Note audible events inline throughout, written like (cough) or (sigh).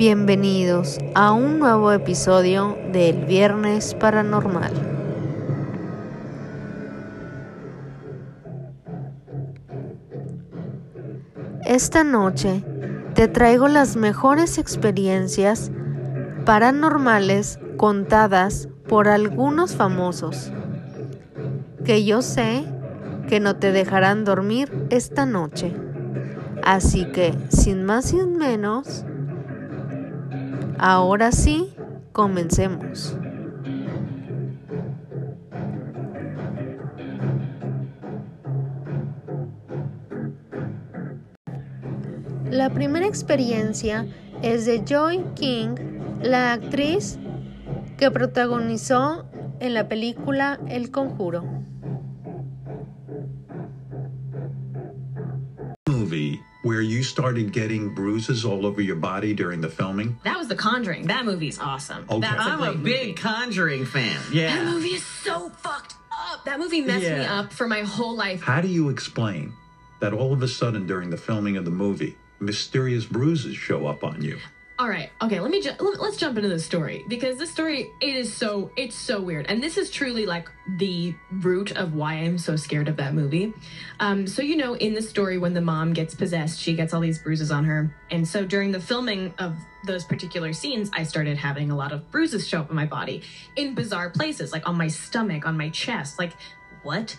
Bienvenidos a un nuevo episodio del Viernes Paranormal. Esta noche te traigo las mejores experiencias paranormales contadas por algunos famosos que yo sé que no te dejarán dormir esta noche. Así que, sin más y menos, ahora sí, comencemos. La primera experiencia es de Joy King, la actriz que protagonizó en la película El Conjuro. movie where you started getting bruises all over your body during the filming? That was The Conjuring. That movie's awesome. Okay. That's I'm a great big movie. Conjuring fan. Yeah. That movie is so fucked up. That movie messed me up for my whole life. How do you explain that all of a sudden during the filming of the movie, mysterious bruises show up on you? All right, okay. Let me ju- let, let's jump into the story because this story it is so it's so weird, and this is truly like the root of why I'm so scared of that movie. Um, so you know, in the story, when the mom gets possessed, she gets all these bruises on her, and so during the filming of those particular scenes, I started having a lot of bruises show up on my body in bizarre places, like on my stomach, on my chest, like what?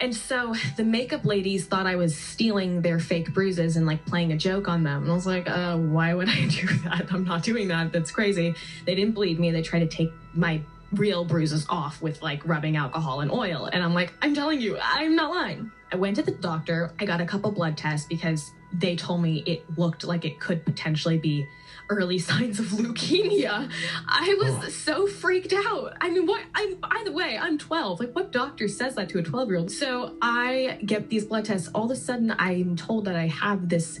And so the makeup ladies thought I was stealing their fake bruises and like playing a joke on them. And I was like, uh, why would I (laughs) do that? I'm not doing that. That's crazy. They didn't believe me. They tried to take my real bruises off with like rubbing alcohol and oil. And I'm like, I'm telling you, I'm not lying. I went to the doctor. I got a couple blood tests because they told me it looked like it could potentially be early (laughs) signs of leukemia. I was oh. so freaked out. I mean, what? I'm by the way, I'm 12. Like, what doctor says that to a 12 year old? So I get these blood tests. All of a sudden, I'm told that I have this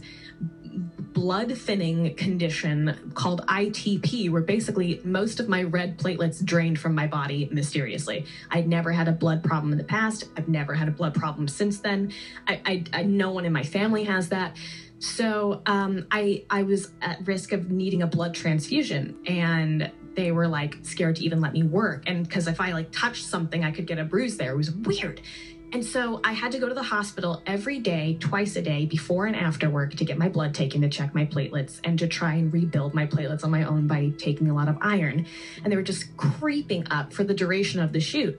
blood thinning condition called ITP, where basically most of my red platelets drained from my body mysteriously. I'd never had a blood problem in the past. I've never had a blood problem since then. I, I, I no one in my family has that. So um, I I was at risk of needing a blood transfusion, and they were like scared to even let me work, and because if I like touched something, I could get a bruise there. It was weird. And so I had to go to the hospital every day, twice a day, before and after work to get my blood taken to check my platelets and to try and rebuild my platelets on my own by taking a lot of iron. And they were just creeping up for the duration of the shoot.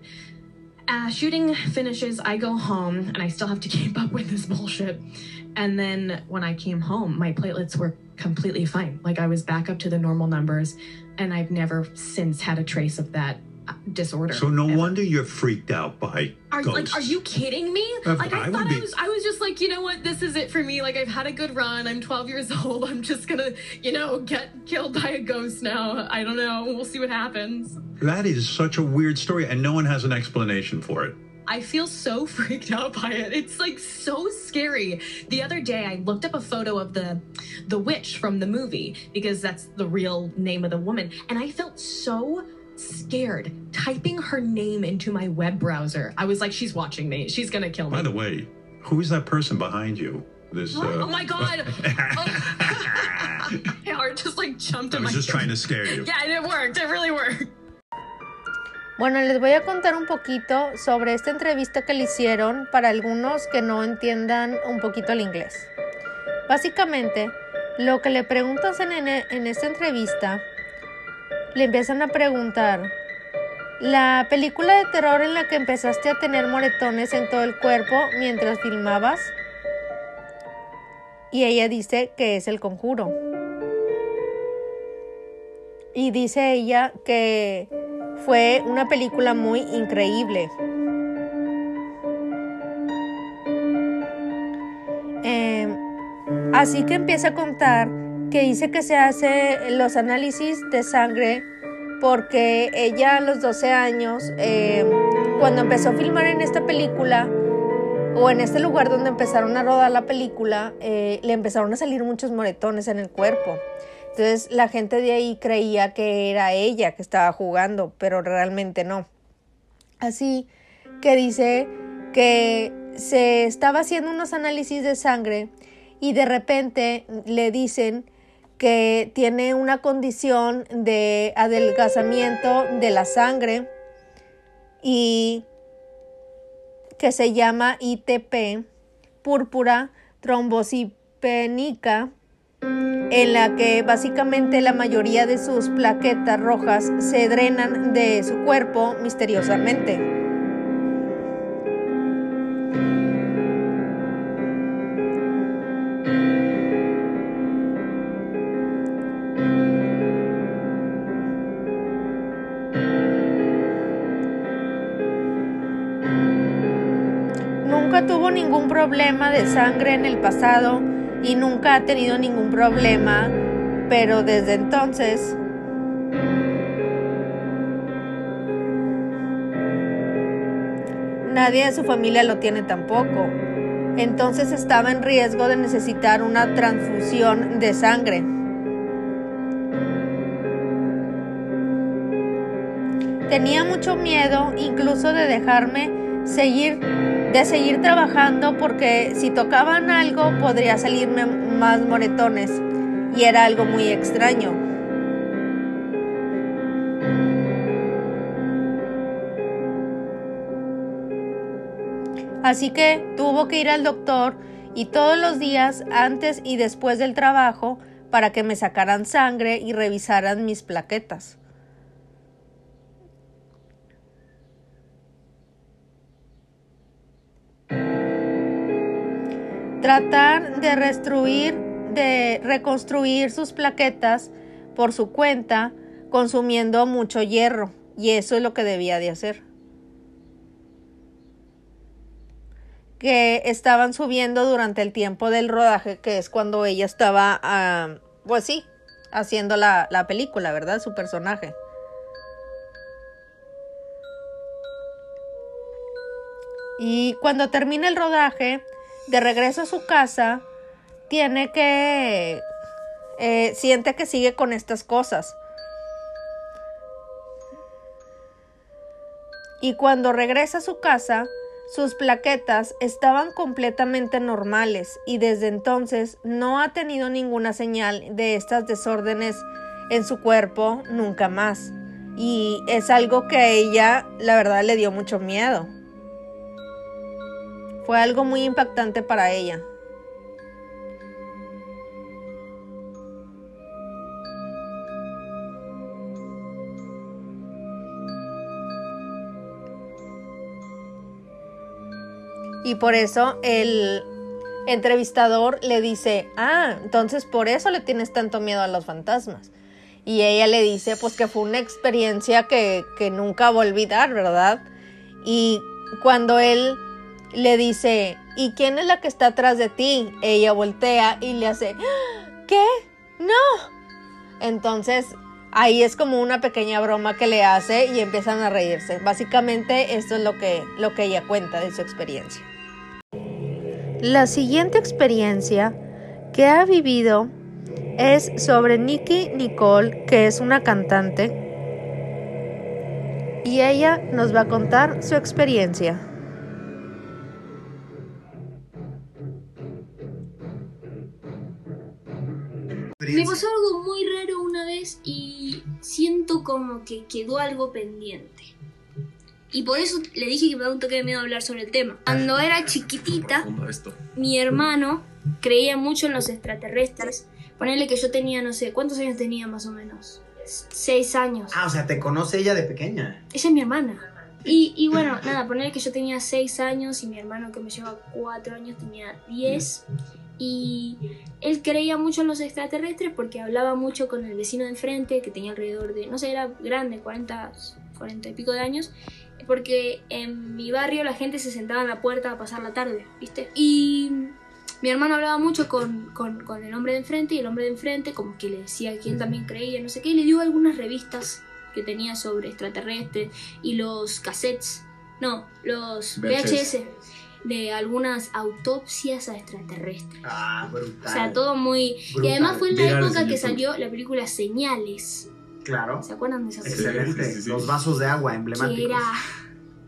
Uh, shooting finishes, I go home and I still have to (laughs) keep up with this bullshit. And then when I came home, my platelets were completely fine. Like I was back up to the normal numbers, and I've never since had a trace of that uh, disorder. So no ever. wonder you're freaked out by Are ghosts. like, are you kidding me? Like I, I thought be- I was, I was just like, you know what? This is it for me. Like I've had a good run. I'm 12 years (laughs) old. I'm just gonna, you know, get killed by a ghost now. I don't know. We'll see what happens. That is such a weird story, and no one has an explanation for it. I feel so (laughs) freaked out by it. It's like so scary. The other day I looked up a photo of the the witch from the movie because that's the real name of the woman and I felt so scared typing her name into my web browser. I was like she's watching me. She's going to kill me. By the way, who is that person behind you? This. Uh, oh my god. Oh. (laughs) (laughs) my heart just like jumped I in was just trying to scare you. Yeah, and it worked. It really worked. Bueno, les voy a contar un poquito sobre esta entrevista que le hicieron para algunos que no entiendan un poquito el inglés. Básicamente, lo que le preguntas en, en, en esta entrevista, le empiezan a preguntar, la película de terror en la que empezaste a tener moretones en todo el cuerpo mientras filmabas, y ella dice que es el conjuro. Y dice ella que fue una película muy increíble. Eh, así que empieza a contar que dice que se hace los análisis de sangre porque ella a los 12 años, eh, cuando empezó a filmar en esta película, o en este lugar donde empezaron a rodar la película, eh, le empezaron a salir muchos moretones en el cuerpo. Entonces la gente de ahí creía que era ella que estaba jugando, pero realmente no. Así que dice que se estaba haciendo unos análisis de sangre y de repente le dicen que tiene una condición de adelgazamiento de la sangre y que se llama ITP, púrpura trombocipénica, en la que básicamente la mayoría de sus plaquetas rojas se drenan de su cuerpo misteriosamente. Nunca tuvo ningún problema de sangre en el pasado y nunca ha tenido ningún problema, pero desde entonces nadie de su familia lo tiene tampoco. Entonces estaba en riesgo de necesitar una transfusión de sangre. Tenía mucho miedo incluso de dejarme seguir de seguir trabajando porque si tocaban algo podría salirme más moretones y era algo muy extraño. Así que tuvo que ir al doctor y todos los días antes y después del trabajo para que me sacaran sangre y revisaran mis plaquetas. Tratar de restruir, de reconstruir sus plaquetas por su cuenta, consumiendo mucho hierro, y eso es lo que debía de hacer. Que estaban subiendo durante el tiempo del rodaje, que es cuando ella estaba, ah, pues sí, haciendo la, la película, ¿verdad? Su personaje. Y cuando termina el rodaje, de regreso a su casa, tiene que... Eh, siente que sigue con estas cosas. Y cuando regresa a su casa, sus plaquetas estaban completamente normales y desde entonces no ha tenido ninguna señal de estas desórdenes en su cuerpo nunca más. Y es algo que a ella, la verdad, le dio mucho miedo. Fue algo muy impactante para ella. Y por eso el entrevistador le dice, ah, entonces por eso le tienes tanto miedo a los fantasmas. Y ella le dice, pues que fue una experiencia que, que nunca va a olvidar, ¿verdad? Y cuando él le dice, ¿y quién es la que está atrás de ti? Ella voltea y le hace, ¿qué? No. Entonces, ahí es como una pequeña broma que le hace y empiezan a reírse. Básicamente, esto es lo que, lo que ella cuenta de su experiencia. La siguiente experiencia que ha vivido es sobre Nikki Nicole, que es una cantante, y ella nos va a contar su experiencia. Me pasó algo muy raro una vez y siento como que quedó algo pendiente. Y por eso le dije que me da un toque de miedo hablar sobre el tema. Cuando era chiquitita, mi hermano creía mucho en los extraterrestres. Ponerle que yo tenía, no sé, ¿cuántos años tenía más o menos? Seis años. Ah, o sea, ¿te conoce ella de pequeña? Ella es mi hermana. Y, y bueno, nada, ponerle que yo tenía seis años y mi hermano que me lleva cuatro años tenía diez y él creía mucho en los extraterrestres porque hablaba mucho con el vecino de enfrente que tenía alrededor de, no sé, era grande, 40, 40 y pico de años, porque en mi barrio la gente se sentaba en la puerta a pasar la tarde, ¿viste? Y mi hermano hablaba mucho con, con, con el hombre de enfrente y el hombre de enfrente como que le decía que él también creía, no sé qué, y le dio algunas revistas que tenía sobre extraterrestres y los cassettes, no, los VHS de algunas autopsias a extraterrestres. Ah, brutal. O sea, todo muy... Brutal. Y además fue en la época que salió la película Señales. Claro. ¿Se acuerdan de esa película? Excelente. Sí, sí, sí. Los vasos de agua Que emblemáticos. era...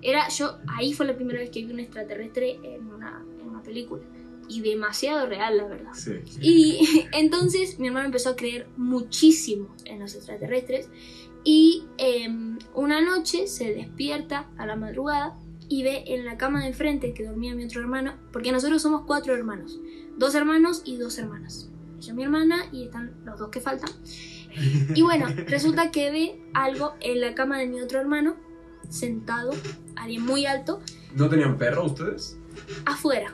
Era yo, ahí fue la primera vez que vi un extraterrestre en una, en una película. y demasiado real, la verdad. Sí. Y (laughs) entonces mi hermano empezó a creer muchísimo en los extraterrestres y em, una noche se despierta a la madrugada y ve en la cama de enfrente que dormía mi otro hermano, porque nosotros somos cuatro hermanos, dos hermanos y dos hermanas. Ella es mi hermana y están los dos que faltan. Y bueno, (laughs) resulta que ve algo en la cama de mi otro hermano, sentado, alguien muy alto, ¿No tenían perro ustedes? afuera.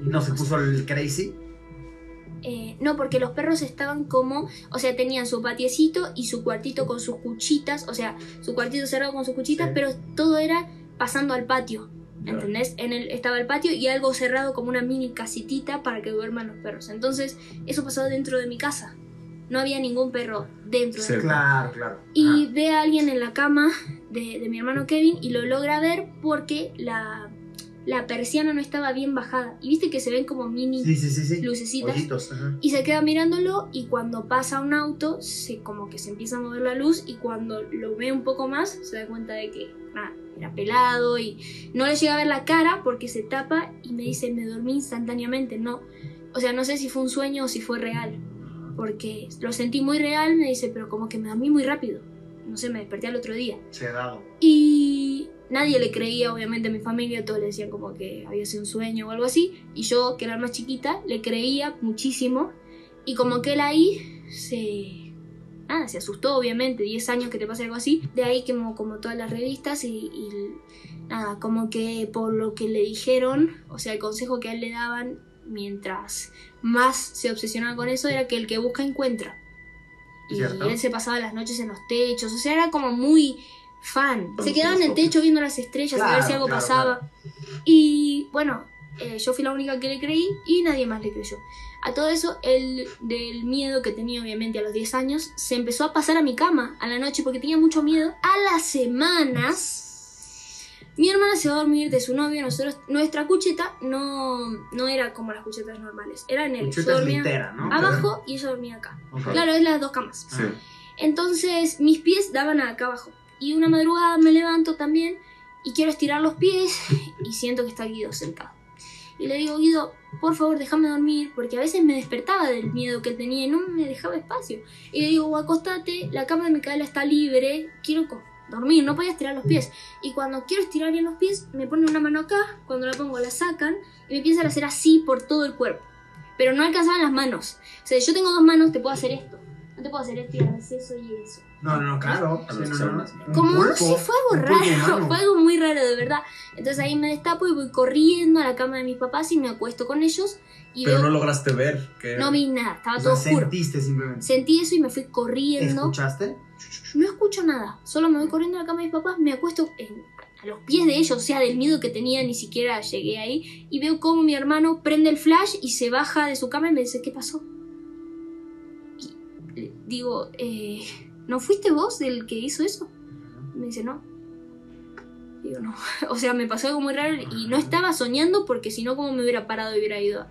No se puso el crazy. Eh, no, porque los perros estaban como, o sea, tenían su patiecito y su cuartito con sus cuchitas, o sea, su cuartito cerrado con sus cuchitas, Sí. pero todo era pasando al patio. ¿entendés? En el, estaba el patio y algo cerrado como una mini casitita para que duerman los perros. Entonces, eso pasó dentro de mi casa. No había ningún perro dentro de mi casa. Claro, claro. Y Ah, ve a alguien en la cama de, de mi hermano Kevin y lo logra ver porque la, la persiana no estaba bien bajada. Y viste que se ven como mini sí, sí, sí, sí. lucecitas. Y se queda mirándolo y cuando pasa un auto, se, como que se empieza a mover la luz y cuando lo ve un poco más, se da cuenta de que nada, era pelado y no le llega a ver la cara porque se tapa y me dice, me dormí instantáneamente. No, o sea, no sé si fue un sueño o si fue real, porque lo sentí muy real, me dice, pero como que me dormí muy rápido. No sé, me desperté al otro día. Se ha dado. Y nadie le creía, obviamente, a mi familia, todos le decían como que había sido un sueño o algo así. Y yo, que era más chiquita, le creía muchísimo. Y como que él ahí se. Nada, se asustó, obviamente, 10 años que te pase algo así. De ahí como, como todas las revistas y, y nada, como que por lo que le dijeron, o sea, el consejo que a él le daban mientras más se obsesionaba con eso era que el que busca encuentra. Y Cierto. él se pasaba las noches en los techos, o sea, era como muy fan. Se quedaba en el techo viendo las estrellas a ver Claro, si algo claro, pasaba. Y bueno, eh, yo fui la única que le creí y nadie más le creyó. A todo eso, el del miedo que tenía obviamente a los 10 años, se empezó a pasar a mi cama a la noche porque tenía mucho miedo. A las semanas, mi hermana se va a dormir de su novio. Nosotros, nuestra cucheta no, no era como las cuchetas normales, era en el. Cucheta yo es dormía litera, ¿no? abajo y ella dormía acá. Claro, es las dos camas. Sí. Entonces mis pies daban acá abajo. Y una madrugada me levanto también y quiero estirar los pies (laughs) y siento que está Guido sentado. Y le digo, Guido, por favor déjame dormir, porque a veces me despertaba del miedo que tenía y no me dejaba espacio. Y le digo, acostate, la cama de Micaela está libre, quiero dormir, no podía estirar los pies. Y cuando quiero estirar bien los pies, me ponen una mano acá, cuando la pongo la sacan y me empiezan a hacer así por todo el cuerpo. Pero no alcanzaban las manos. O sea, yo tengo dos manos, te puedo hacer esto. No te puedo hacer esto y eso y eso. No, no, no, claro. Sí, no, no, no. Como pulpo, si fue algo raro, (laughs) fue algo muy raro de verdad. Entonces ahí me destapo y voy corriendo a la cama de mis papás y me acuesto con ellos y Pero veo- no lograste ver que no vi nada, estaba O todo sea, oscuro. sentiste simplemente. Sentí eso y me fui corriendo. ¿Escuchaste? No escucho nada, solo me voy corriendo a la cama de mis papás, me acuesto en- a los pies de ellos, o sea, del miedo que tenía, ni siquiera llegué ahí. Y veo cómo mi hermano prende el flash y se baja de su cama y me dice, ¿qué pasó? Y digo, eh, ¿no fuiste vos el que hizo eso? Me dice, no. Digo, no. (laughs) O sea, me pasó algo muy raro y no estaba soñando porque si no, como me hubiera parado y hubiera ido a,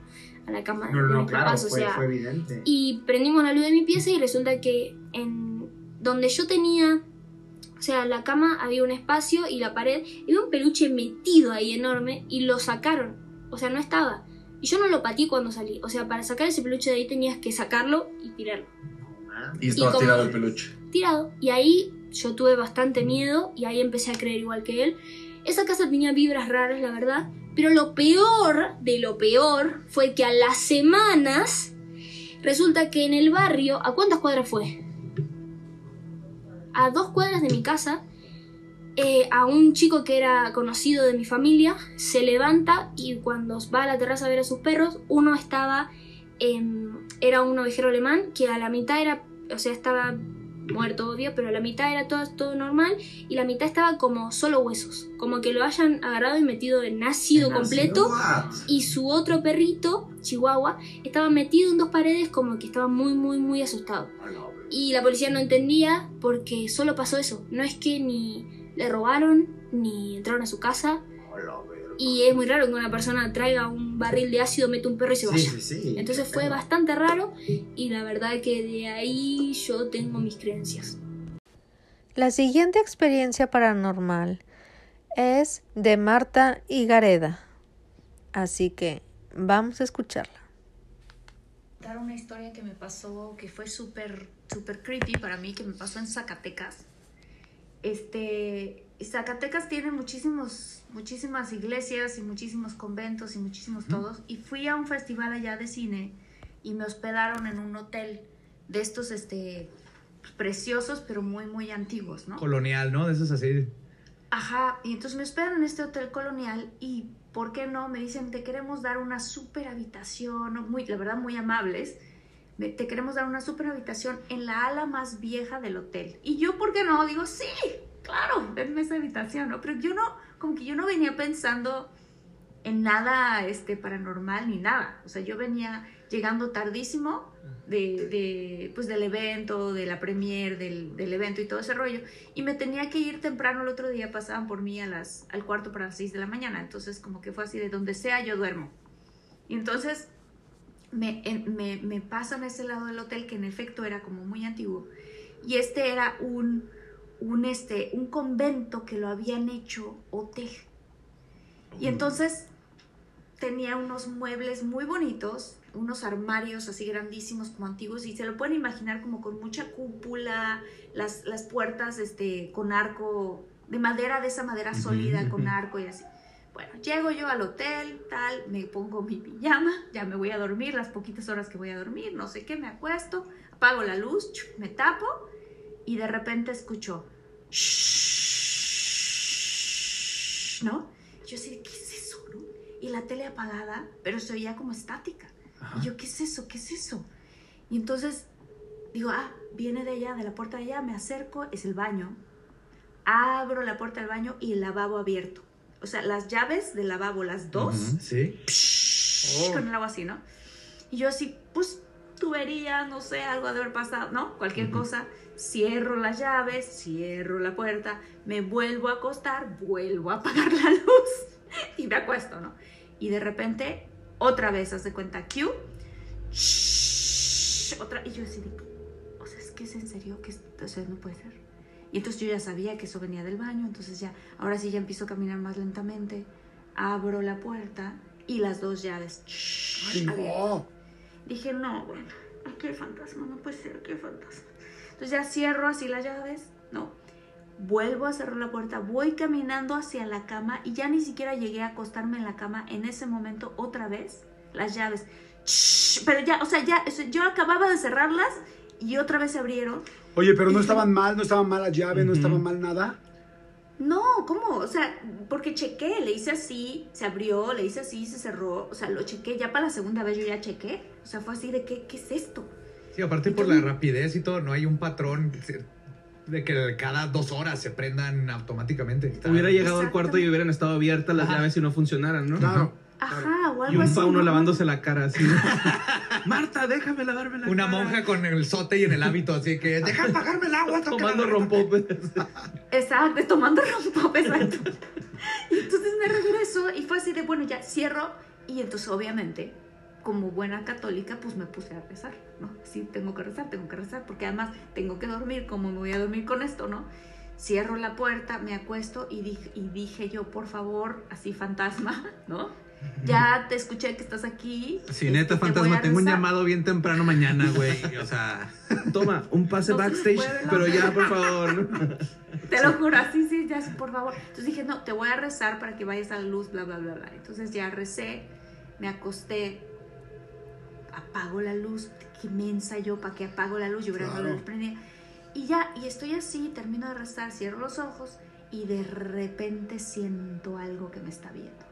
a la cama No, no, claro, papás. O fue, sea, fue evidente. y prendimos la luz de mi pieza y resulta que en donde yo tenía, o sea, la cama había un espacio y la pared, y había un peluche metido ahí enorme y lo sacaron. O sea, no estaba. Y yo no lo patí cuando salí. O sea, para sacar ese peluche de ahí tenías que sacarlo y tirarlo. Ah, Y estaba como- tirado el peluche. Tirado. Y ahí yo tuve bastante miedo y ahí empecé a creer igual que él. Esa casa tenía vibras raras, la verdad. Pero lo peor de lo peor fue que a las semanas resulta que en el barrio, ¿a cuántas cuadras fue? A dos cuadras de mi casa, eh, a un chico que era conocido de mi familia se levanta y cuando va a la terraza a ver a sus perros, uno estaba, era un ovejero alemán que a la mitad era, o sea, estaba muerto obvio, pero la mitad era todo, todo normal y la mitad estaba como solo huesos, como que lo hayan agarrado y metido en ácido ¿en completo y su otro perrito, Chihuahua, estaba metido en dos paredes como que estaba muy, muy, muy asustado. Y la policía no entendía porque solo pasó eso. No es que ni le robaron, ni entraron a su casa. Y es muy raro que una persona traiga un barril de ácido, mete un perro y se vaya. Sí, sí, sí. Entonces fue bastante raro y la verdad que de ahí yo tengo mis creencias. La siguiente experiencia paranormal es de Marta y Gareda. Así que Vamos a escucharla. contar una historia que me pasó, que fue súper, súper creepy para mí, que me pasó en Zacatecas. Este, Zacatecas tiene muchísimos, muchísimas iglesias y muchísimos conventos y muchísimos todos. Y fui a un festival allá de cine y me hospedaron en un hotel de estos, este, preciosos, pero muy, muy antiguos, ¿no? Colonial, ¿no? De esos así. Ajá, y entonces me hospedan en este hotel colonial y, ¿por qué no? Me dicen, te queremos dar una super habitación, muy, la verdad, muy amables. Me- te queremos dar una super habitación en la ala más vieja del hotel. Y yo, ¿por qué no? Digo, sí, claro, denme esa habitación, ¿no? Pero yo no, como que yo no venía pensando en nada este, paranormal ni nada. O sea, yo venía llegando tardísimo de, de, pues, del evento, de la premier, del, del evento y todo ese rollo. Y me tenía que ir temprano el otro día, pasaban por mí a las, al cuarto para las 6 de la mañana. Entonces, como que fue así, de donde sea yo duermo. Y entonces me, me, me pasan a ese lado del hotel, que en efecto era como muy antiguo. Y este era un, un, este, un convento que lo habían hecho hotel. Y entonces tenía unos muebles muy bonitos, unos armarios así grandísimos como antiguos y se lo pueden imaginar como con mucha cúpula, las, las puertas este, con arco de madera, de esa madera sólida (laughs) con arco y así. Bueno, llego yo al hotel, tal, me pongo mi pijama, ya me voy a dormir, las poquitas horas que voy a dormir, no sé qué, me acuesto, apago la luz, me tapo y de repente escucho, "Shh", ¿no? Yo así, ¿qué es eso? no? Y la tele apagada, pero se oía como estática. Y yo, ¿qué es eso? ¿Qué es eso? Y entonces digo, ah, viene de allá, de la puerta de allá, me acerco, es el baño. Abro la puerta del baño y el lavabo abierto. O sea, las llaves del lavabo, las dos, Sí. con el agua así, ¿no? Y yo así, pues, tubería, no sé, algo ha de haber pasado, ¿no? Cualquier cosa. Cierro las llaves, cierro la puerta, me vuelvo a acostar, vuelvo a apagar la luz (laughs) y me acuesto, ¿no? Y de repente, otra vez, haz de cuenta, Q, shh, otra, y yo así, de, o sea, es que es en serio, que o sea, no puede ser. Y entonces yo ya sabía que eso venía del baño, entonces ya, ahora sí ya empiezo a caminar más lentamente, abro la puerta y las dos llaves. shh, abiertas. Dije, no, bueno, aquí hay fantasma, no puede ser, aquí hay fantasma. Entonces ya cierro así las llaves, ¿no? Vuelvo a cerrar la puerta, voy caminando hacia la cama y ya ni siquiera llegué a acostarme en la cama en ese momento otra vez, las llaves. Shh, pero ya, o sea, ya, yo acababa de cerrarlas y otra vez se abrieron. Oye, pero no estaban mal, no estaban mal las llaves, no estaba mal nada. No, ¿cómo? O sea, porque chequé, le hice así, se abrió, le hice así, se cerró, o sea, lo chequé, ya para la segunda vez yo ya chequé, o sea, fue así de, ¿qué, qué es esto? Sí, aparte por la rapidez y todo, no hay un patrón de que cada dos horas se prendan automáticamente. Hubiera llegado al cuarto y hubieran estado abiertas las Ajá. llaves y no funcionaran, ¿no? Claro. Ajá, o algo Y un así. fauno ¿no? lavándose la cara así. (laughs) Marta, déjame lavarme la Una cara. monja con el sote y en el hábito, así que deja apagarme el agua. Tomando rompopes. Exacto, tomando rompope, exacto. Y entonces me regreso y fue así de, bueno, ya cierro. Y entonces, obviamente, como buena católica, pues me puse a rezar, ¿no? Sí, tengo que rezar, tengo que rezar, porque además tengo que dormir, ¿cómo me voy a dormir con esto, no? Cierro la puerta, me acuesto y dije, y dije yo, por favor, así fantasma, (laughs) ¿no? Ya te escuché que estás aquí. Sí, este, neta, te voy fantasma, a tengo un rezar". llamado bien temprano mañana, (laughs) güey. O sea, toma, un pase No backstage, pero ya, por favor. (laughs) Te lo juro, sí, sí, ya, sí, por favor. Entonces dije, no, te voy a rezar para que vayas a la luz, bla, bla, bla, bla. Entonces ya recé, me acosté, apago la luz, qué mensa yo, ¿para qué apago la luz? Yo hubiera dejado la prendida. Y ya, y estoy así, termino de rezar, cierro los ojos y de repente siento algo que me está viendo.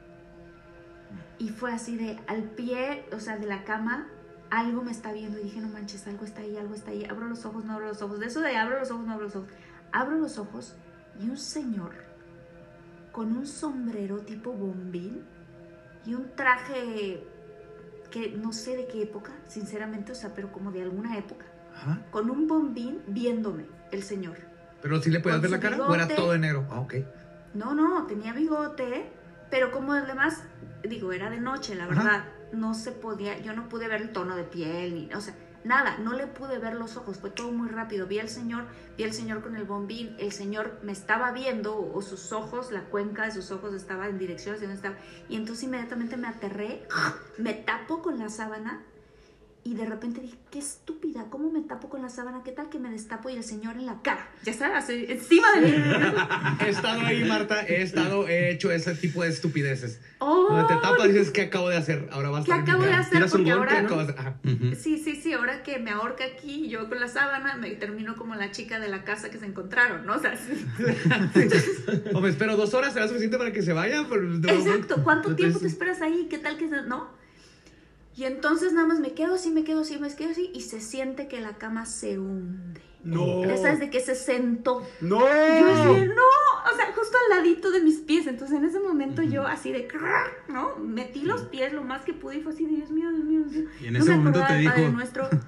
Y fue así de, al pie, o sea, de la cama, algo me está viendo y dije, no manches, algo está ahí, algo está ahí. Abro los ojos, no abro los ojos. De eso de abro los ojos, no abro los ojos. Abro los ojos y un señor con un sombrero tipo bombín y un traje que no sé de qué época, sinceramente, o sea, pero como de alguna época. Ajá. Con un bombín viéndome, el señor. Pero si le Con ver la cara o era todo de negro. Ah, ok. No, no, tenía bigote, pero como además, digo, era de noche, la Ajá. verdad, no se podía, yo no pude ver el tono de piel, ni, o sea, nada, no le pude ver los ojos, fue todo muy rápido. Vi al señor, vi al señor con el bombín, el señor me estaba viendo o sus ojos, la cuenca de sus ojos estaba en dirección hacia donde estaba. Y entonces inmediatamente me aterré, me tapo con la sábana y de repente dije, qué estúpida, ¿cómo me tapo con la sábana? ¿Qué tal que me destapo y el señor en la cara? Ya sabes, encima de mí. He estado ahí, Marta. He estado, he hecho ese tipo de estupideces. Oh, Donde te tapas y dices, ¿qué acabo de hacer? Ahora vas a ¿Qué acabo de hacer? Porque golpe, ahora... De- ajá. Ujú. Sí, sí, sí, ahora que me ahorca aquí y yo con la sábana, me termino como la chica de la casa que se encontraron, ¿no? O sea, sí. (laughs) O me espero dos horas, será suficiente para que se vaya. Pero exacto, ¿cuánto tiempo te esperas ahí? ¿Qué tal que se- no? Y entonces nada más me quedo así, me quedo así, me quedo así y se siente que la cama se hunde. No. Ya sabes de que se sentó. No. Yo así, de, no, o sea, justo al ladito de mis pies. Entonces en ese momento yo así de, ¿no? Metí los pies lo más que pude y fue así, de, Dios mío, Dios mío, Dios mío. Y en No ese me momento te dijo- Nuestro. (laughs)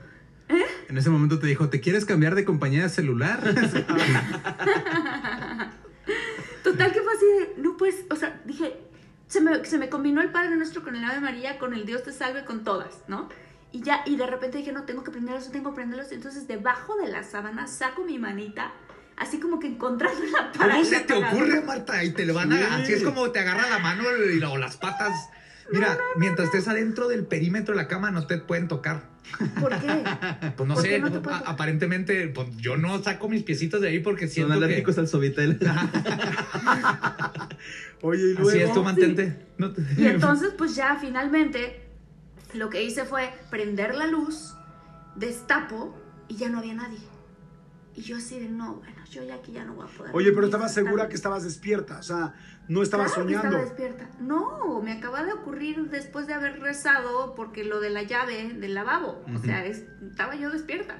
En ese momento te dijo, ¿te quieres cambiar de compañía de celular? (laughs) (laughs) Total que fue así de, no pues, o sea, dije, se me, se me combinó el Padre Nuestro con el Ave María, con el Dios te salve, con todas, ¿no? Y ya, y de repente dije, no, tengo que prenderlos, tengo que prenderlos. Entonces, debajo de la sábana saco mi manita, así como que encontrando la pared. ¿Cómo se te ocurre, Marta? Y te le van a. Sí. Así es como te agarra la mano y o las patas. Mira, mientras estés adentro del perímetro de la cama, no te pueden tocar. ¿Por qué? Pues no ¿Por sé, no aparentemente, pues yo no saco mis piecitos de ahí porque Son siento que. alérgicos al Sovitel. (laughs) (laughs) Oye, y luego. Así es, tú mantente. No te- Y entonces, pues ya finalmente, lo que hice fue prender la luz, destapo, y ya no había nadie. Y yo así de, no, bueno, yo ya aquí ya no voy a poder. Oye, pero estabas esta segura tarde". que estabas despierta. O sea, no Claro que soñando. estaba despierta. No, me acaba de ocurrir después de haber rezado porque lo de la llave del lavabo. O sea, es- estaba yo despierta.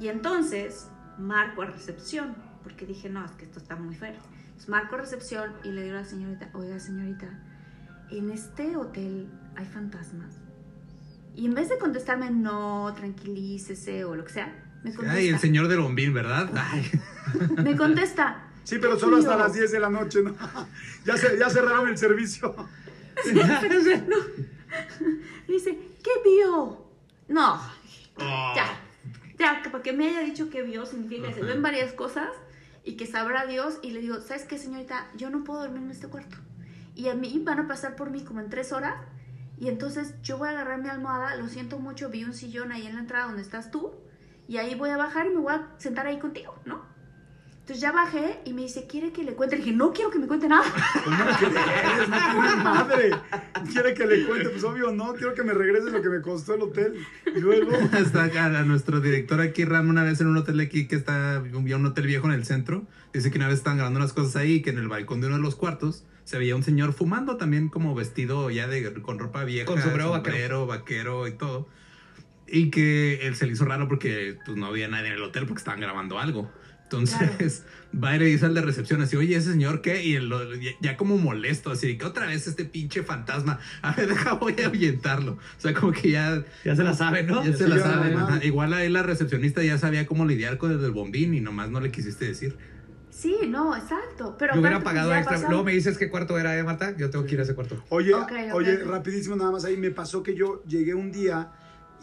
Y entonces marco a recepción porque dije, no, es que esto está muy feo. Entonces marco a recepción y le digo a la señorita, oiga señorita, en este hotel hay fantasmas. Y en vez de contestarme, no, tranquilícese o lo que sea, me contesta, Ay, el señor del bombín, ¿verdad? Ay. me contesta, Sí, pero ¿Qué solo hasta las 10 de la noche, ¿no? (laughs) Ya, se, ya cerraron el servicio. Dice, ¿qué vio? No, Oh. ya, ya, que porque me haya dicho que vio significa que se ven varias cosas y que sabrá Dios. Y le digo, ¿sabes qué, señorita? Yo no puedo dormir en este cuarto. Y a mí van a pasar por mí como en tres horas. Y entonces yo voy a agarrar mi almohada, lo siento mucho, vi un sillón ahí en la entrada donde estás tú. Y ahí voy a bajar y me voy a sentar ahí contigo, ¿no? Entonces ya bajé y me dice, ¿quiere que le cuente? Le dije, no quiero que me cuente nada. Pues (laughs) no quieres, no tienes (laughs) madre. Quiere que le cuente, pues obvio, no. Quiero que me regrese lo que me costó el hotel. Y luego. (laughs) Está acá, a nuestro director aquí, Ram, una vez en un hotel aquí que está, había un hotel viejo en el centro. Dice que una vez estaban grabando unas cosas ahí y que en el balcón de uno de los cuartos se veía un señor fumando también como vestido ya de, con ropa vieja. Con sombrero vaquero. vaquero y todo. Y que él se le hizo raro porque pues no había nadie en el hotel porque estaban grabando algo. Entonces (laughs) va y le dice al de recepción así, oye, ¿ese señor qué? Y lo- ya, ya como molesto, así que otra vez este pinche fantasma. A ver, deja, voy a ahuyentarlo. O sea, como que ya... Ya se la sabe, ¿no? Ya se Sí, la ya sabe. ajá. Igual ahí la recepcionista ya sabía cómo lidiar con el del bombín y nomás no le quisiste decir. Sí, no, exacto. Pero Yo hubiera pagado extra. pasaron- Luego me dices qué cuarto era, ¿eh, Marta? Yo tengo que ir a ese cuarto. Oye, Ok, ok. oye, rapidísimo nada más ahí. Me pasó que yo llegué un día,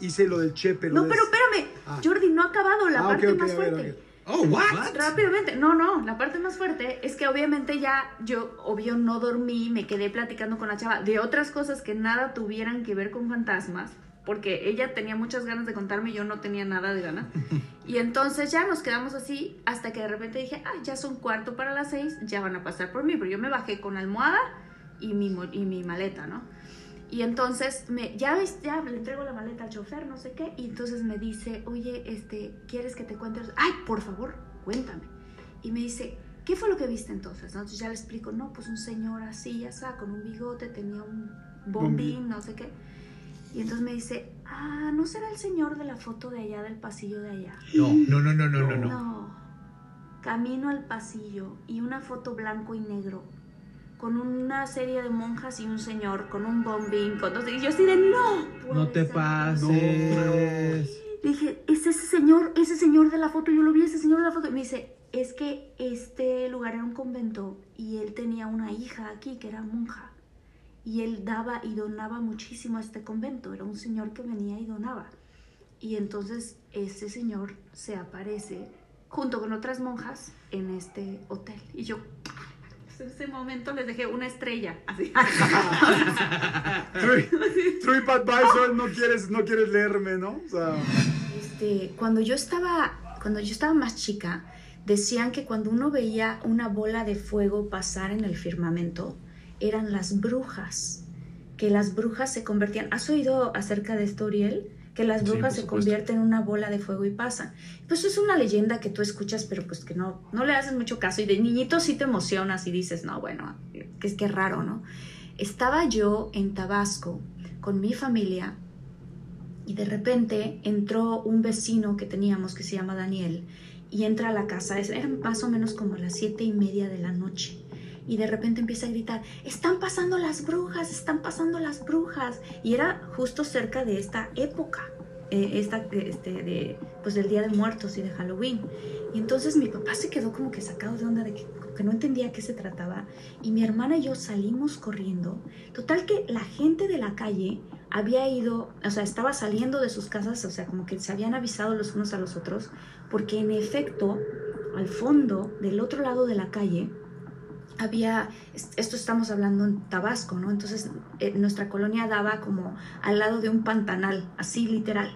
hice lo del chepe. lo No, de- pero espérame, Ah. Jordi, no ha acabado la Ah, parte ok, más a ver, fuerte. Oh, what? Rápidamente, no, no, la parte más fuerte es que obviamente ya yo, obvio, no dormí, me quedé platicando con la chava de otras cosas que nada tuvieran que ver con fantasmas, porque ella tenía muchas ganas de contarme y yo no tenía nada de ganas. (laughs) Y entonces ya nos quedamos así hasta que de repente dije, ah, ya son cuarto para las seis, ya van a pasar por mí, pero yo me bajé con almohada y mi, y mi maleta, ¿no? Y entonces me, ya ya le entrego la maleta al chofer, no sé qué, y entonces me dice, oye, este, ¿quieres que te cuente? Ay, por favor, cuéntame. Y me dice, ¿qué fue lo que viste entonces? ¿No? Entonces ya le explico, no, pues un señor así, ya está, con un bigote, tenía un bombín, no sé qué. Y entonces me dice, ah, ¿no será el señor de la foto de allá, del pasillo de allá? No, no, no, no, no, no. no. No. Camino al pasillo y una foto blanco y negro con una serie de monjas y un señor con un bombín, con dos... Y yo así de no. No te ser". pases. Dije, es ese señor, ese señor de la foto, yo lo vi, ese señor de la foto. Y me dice, es que este lugar era un convento y él tenía una hija aquí que era monja. Y él daba y donaba muchísimo a este convento. Era un señor que venía y donaba. y entonces ese señor se aparece junto con otras monjas en este hotel. Y yo, ese momento les dejé una estrella. Así. True, TripAdvisor, no quieres, no quieres leerme, ¿no? O sea, Este, cuando yo estaba, cuando yo estaba más chica, decían que cuando uno veía una bola de fuego pasar en el firmamento, eran las brujas, que las brujas se convertían. ¿Has oído acerca de esto, Uriel? Que las brujas se convierten en una bola de fuego y pasan. Pues es una leyenda que tú escuchas, pero pues que no, no le haces mucho caso. Y de niñito sí te emocionas y dices, no, bueno, que es que es raro, ¿no? Estaba yo en Tabasco con mi familia y de repente entró un vecino que teníamos que se llama Daniel y entra a la casa, eran más o menos como las siete y media de la noche. Y de repente empieza a gritar, están pasando las brujas, están pasando las brujas. Y era justo cerca de esta época, eh, esta, este, de, pues del Día de Muertos y de Halloween. Y entonces mi papá se quedó como que sacado de onda de que, que no entendía qué se trataba. Y mi hermana y yo salimos corriendo. Total que la gente de la calle había ido, o sea, estaba saliendo de sus casas, o sea, como que se habían avisado los unos a los otros, porque en efecto, al fondo, del otro lado de la calle, había, es- esto estamos hablando en Tabasco, ¿no? Entonces, eh, nuestra colonia daba como al lado de un pantanal, así literal.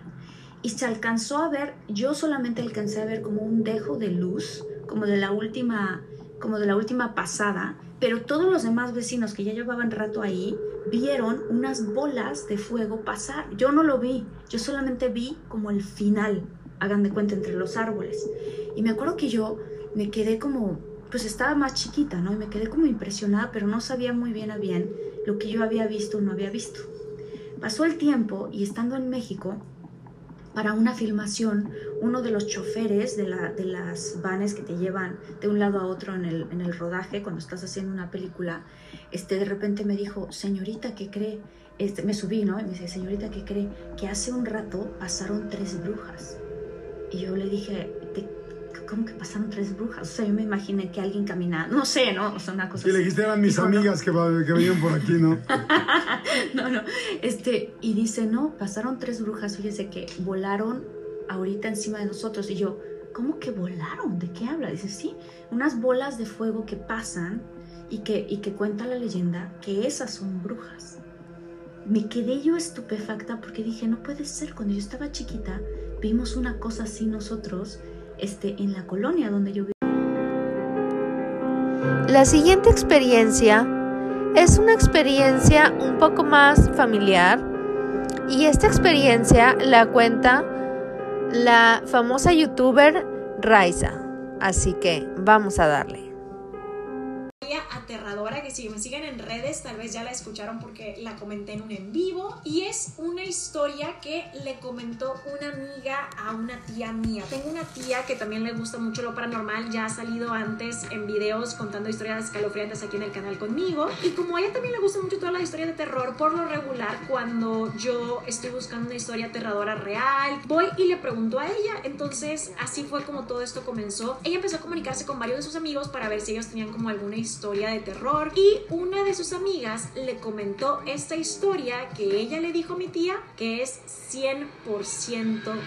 Y se alcanzó a ver, yo solamente alcancé a ver como un dejo de luz, como de la última, como de la última pasada, pero todos los demás vecinos que ya llevaban rato ahí vieron unas bolas de fuego pasar. Yo no lo vi, yo solamente vi como el final, hagan de cuenta, entre los árboles. Y me acuerdo que yo me quedé como, pues estaba más chiquita, ¿no? Y me quedé como impresionada, pero no sabía muy bien a bien lo que yo había visto o no había visto. Pasó el tiempo y estando en México, para una filmación, uno de los choferes de, la, de las vanes que te llevan de un lado a otro en el, en el rodaje, cuando estás haciendo una película, este, de repente me dijo, señorita, ¿qué cree? Este, me subí, ¿no? Y me dice, señorita, ¿qué cree? Que hace un rato pasaron tres brujas. Y yo le dije, "¿De- ¿cómo que pasaron tres brujas? O sea, yo me imaginé que alguien caminaba, no sé, ¿no? O sea, una cosa y le dijiste eran mis Dijo, "No". amigas que, que venían por aquí, ¿no? (laughs) no, no. Este, y dice, no, pasaron tres brujas, fíjese que volaron ahorita encima de nosotros. Y yo, ¿cómo que volaron? ¿De qué habla? Dice, sí, unas bolas de fuego que pasan y que, y que cuenta la leyenda que esas son brujas. Me quedé yo estupefacta porque dije, no puede ser, cuando yo estaba chiquita vimos una cosa así nosotros este, en la colonia donde yo vivía. La siguiente experiencia es una experiencia un poco más familiar y esta experiencia la cuenta la famosa youtuber Raiza. Así que vamos a darle. Aterradora que si me siguen en redes tal vez ya la escucharon porque la comenté en un en vivo y es una historia que le comentó una amiga a una tía mía. Tengo una tía que también le gusta mucho lo paranormal, ya ha salido antes en videos contando historias escalofriantes aquí en el canal conmigo y como a ella también le gusta mucho toda la historia de terror, por lo regular cuando yo estoy buscando una historia aterradora real, voy y le pregunto a ella. Entonces así fue como todo esto comenzó. Ella empezó a comunicarse con varios de sus amigos para ver si ellos tenían como alguna historia de terror y una de sus amigas le comentó esta historia que ella le dijo a mi tía que es 100% real.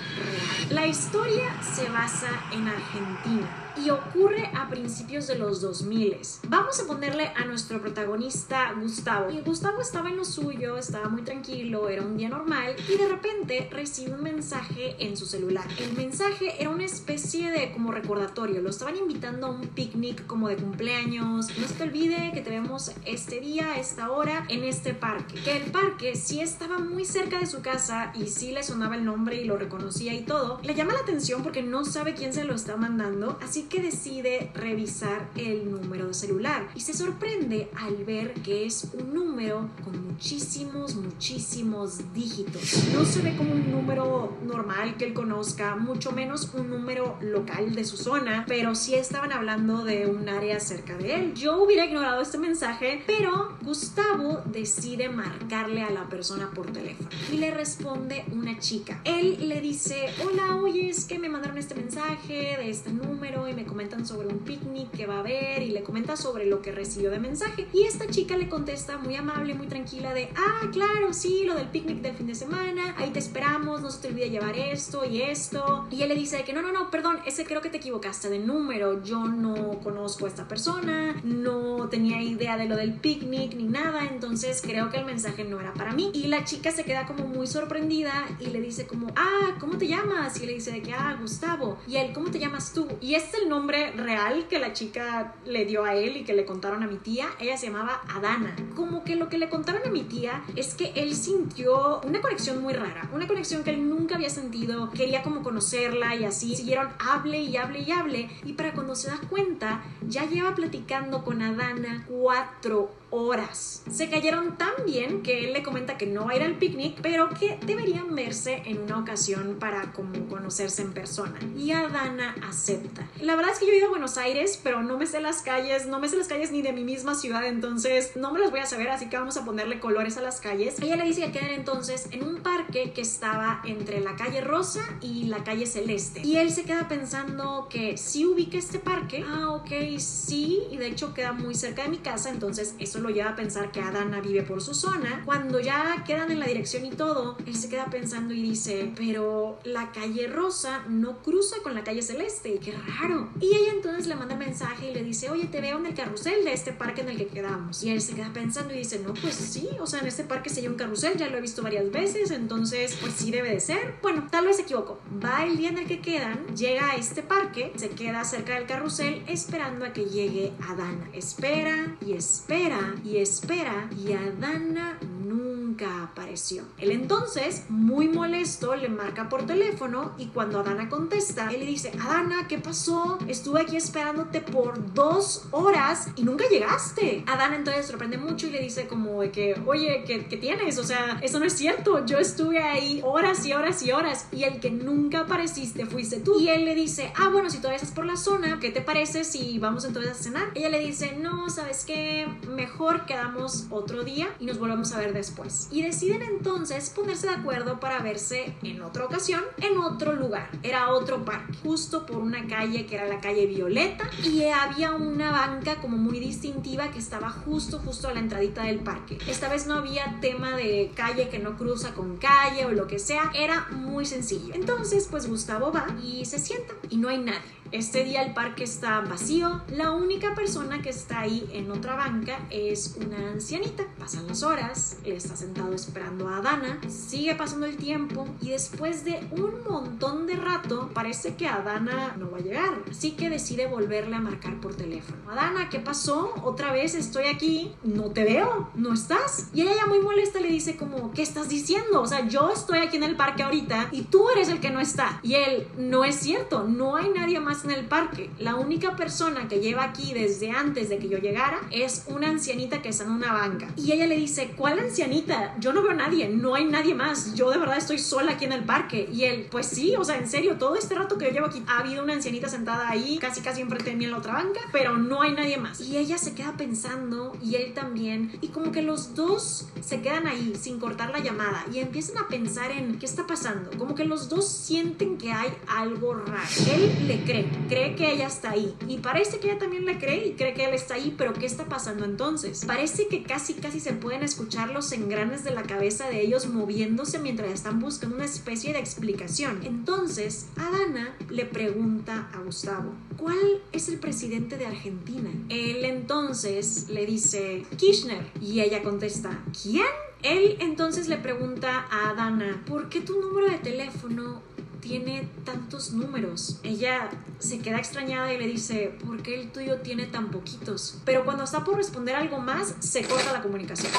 La historia se basa en Argentina y ocurre a principios de los 2000. Vamos a ponerle a nuestro protagonista Gustavo. Y Gustavo estaba en lo suyo, estaba muy tranquilo, era un día normal y de repente recibe un mensaje en su celular. El mensaje era una especie de como recordatorio, lo estaban invitando a un picnic como de cumpleaños. No se te olvide que te vemos este día, esta hora, en este parque. Que el parque sí estaba muy cerca de su casa y sí le sonaba el nombre y lo reconocía y todo. Le llama la atención porque no sabe quién se lo está mandando, así que decide revisar el número de celular y se sorprende al ver que es un número con muchísimos, muchísimos dígitos. No se ve como un número normal que él conozca, mucho menos un número local de su zona, pero sí estaban hablando de un área cerca de él. Yo hubiera ignorado este mensaje, pero Gustavo decide marcarle a la persona por teléfono y le responde una chica. Él le dice, hola, oye, es que me mandaron este mensaje de este número y me comentan sobre un picnic que va a haber y le comenta sobre lo que recibió de mensaje. Y esta chica le contesta muy amable, muy tranquila de, ah, claro, sí, lo del picnic del fin de semana, ahí te esperamos, no se te olvide llevar esto y esto. Y él le dice de que no, no, no, perdón, ese creo que te equivocaste de número, yo no conozco a esta persona, no tenía idea de lo del picnic ni nada, entonces creo que el mensaje no era para mí. Y la chica se queda como muy sorprendida y le dice como, ah, ¿cómo te llamas? Y le dice de que, ah, Gustavo. Y él, ¿cómo te llamas tú? Y este es el nombre real que la chica le dio a él y que le contaron a mi tía. Ella se llamaba Adana. Como que lo que le contaron a mi tía es que él sintió una conexión muy rara, una conexión que él nunca había sentido, quería como conocerla y así. Siguieron hable y hable y hable. Y para cuando se da cuenta, ya lleva platicando con Adana cuatro horas. Se cayeron tan bien que él le comenta que no va a ir al picnic, pero que deberían verse en una ocasión para como conocerse en persona. Y Adana acepta. La verdad es que yo he ido a Buenos Aires, pero no me sé las calles, no me sé las calles ni de mi misma ciudad, entonces no me las voy a saber, así que vamos a ponerle colores a las calles. Ella le dice que quedan entonces en un parque que estaba entre la calle Rosa y la calle Celeste. Y él se queda pensando que si ubica este parque. Ah, ok, sí, y de hecho queda muy cerca de mi casa, entonces eso lo lleva a pensar que Adana vive por su zona. Cuando ya quedan en la dirección y todo, él se queda pensando y dice, pero la calle Rosa no cruza con la calle Celeste, qué raro. Y ella entonces le manda mensaje y le dice, oye, te veo en el carrusel de este parque en el que quedamos. Y él se queda pensando y dice, no, pues sí, o sea, en este parque se hay un carrusel, ya lo he visto varias veces, entonces pues sí debe de ser. Bueno, tal vez se equivoco. Va el día en el que quedan, llega a este parque, se queda cerca del carrusel esperando a que llegue Adana. Espera y espera y espera y Adana nunca apareció. Él entonces, muy molesto, le marca por teléfono y cuando Adana contesta, él le dice, Adana, ¿qué pasó? Estuve aquí esperándote por dos horas y nunca llegaste. Adana entonces sorprende mucho y le dice como de que, oye, ¿qué, ¿qué tienes? O sea, eso no es cierto. Yo estuve ahí horas y horas y horas y el que nunca apareciste fuiste tú. Y él le dice, ah, bueno, si todavía estás por la zona, ¿qué te parece si vamos entonces a cenar? Ella le dice, no, ¿sabes qué? Mejor quedamos otro día y nos volvemos a ver después. Y deciden entonces ponerse de acuerdo para verse en otra ocasión, en otro lugar. Era otro parque, justo por una calle que era la calle Violeta y había una banca como muy distintiva que estaba justo, justo a la entradita del parque. Esta vez no había tema de calle que no cruza con calle o lo que sea, era muy sencillo. Entonces, pues Gustavo va y se sienta y no hay nadie. Este día el parque está vacío. La única persona que está ahí en otra banca es una ancianita. Pasan las horas, él está sentado esperando a Adana. Sigue pasando el tiempo y después de un montón de rato parece que Adana no va a llegar. Así que decide volverle a marcar por teléfono. Adana, ¿qué pasó? Otra vez estoy aquí. No te veo. ¿No estás? Y ella ya muy molesta le dice como, ¿qué estás diciendo? O sea, yo estoy aquí en el parque ahorita y tú eres el que no está. Y él, no es cierto. No hay nadie más en el parque. La única persona que lleva aquí desde antes de que yo llegara es una ancianita que está en una banca. Y ella le dice, ¿cuál ancianita? Yo no veo a nadie, no hay nadie más. Yo de verdad estoy sola aquí en el parque. Y él, pues sí, o sea, en serio, todo este rato que yo llevo aquí ha habido una ancianita sentada ahí, casi casi enfrente de mí en la otra banca, pero no hay nadie más. Y ella se queda pensando y él también. Y como que los dos se quedan ahí sin cortar la llamada y empiezan a pensar en qué está pasando. Como que los dos sienten que hay algo raro. Él le cree, cree que ella está ahí. Y parece que ella también le cree y cree que él está ahí, pero ¿qué está pasando entonces? Parece que casi casi se pueden escuchar los engranes de la cabeza de ellos moviéndose mientras están buscando una especie de explicación. Entonces, Adana le pregunta a Gustavo, ¿cuál es el presidente de Argentina? Él entonces le dice, Kirchner. Y ella contesta, ¿quién? Él entonces le pregunta a Adana, ¿por qué tu número de teléfono tiene tantos números? Ella se queda extrañada y le dice, ¿por qué el tuyo tiene tan poquitos? Pero cuando está por responder algo más, se corta la comunicación.